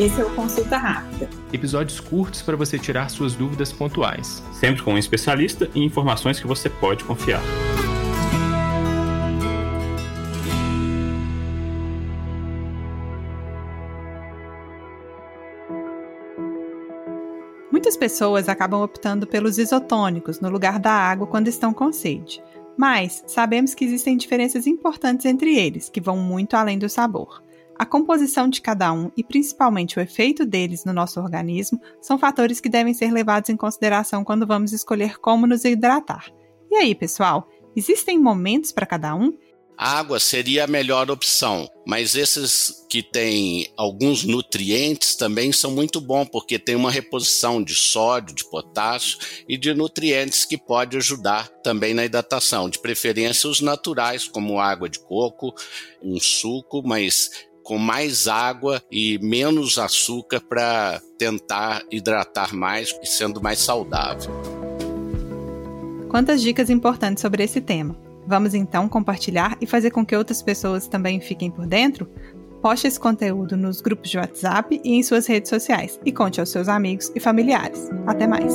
Esse é o Consulta Rápida. Episódios curtos para você tirar suas dúvidas pontuais. Sempre com um especialista e informações que você pode confiar. Muitas pessoas acabam optando pelos isotônicos no lugar da água quando estão com sede. Mas sabemos que existem diferenças importantes entre eles, que vão muito além do sabor. A composição de cada um e principalmente o efeito deles no nosso organismo são fatores que devem ser levados em consideração quando vamos escolher como nos hidratar. E aí, pessoal, existem momentos para cada um? A água seria a melhor opção, mas esses que têm alguns nutrientes também são muito bons, porque tem uma reposição de sódio, de potássio e de nutrientes que pode ajudar também na hidratação, de preferência os naturais, como água de coco, um suco, mas com mais água e menos açúcar para tentar hidratar mais e sendo mais saudável. Quantas dicas importantes sobre esse tema. Vamos então compartilhar e fazer com que outras pessoas também fiquem por dentro? Poste esse conteúdo nos grupos de WhatsApp e em suas redes sociais e conte aos seus amigos e familiares. Até mais!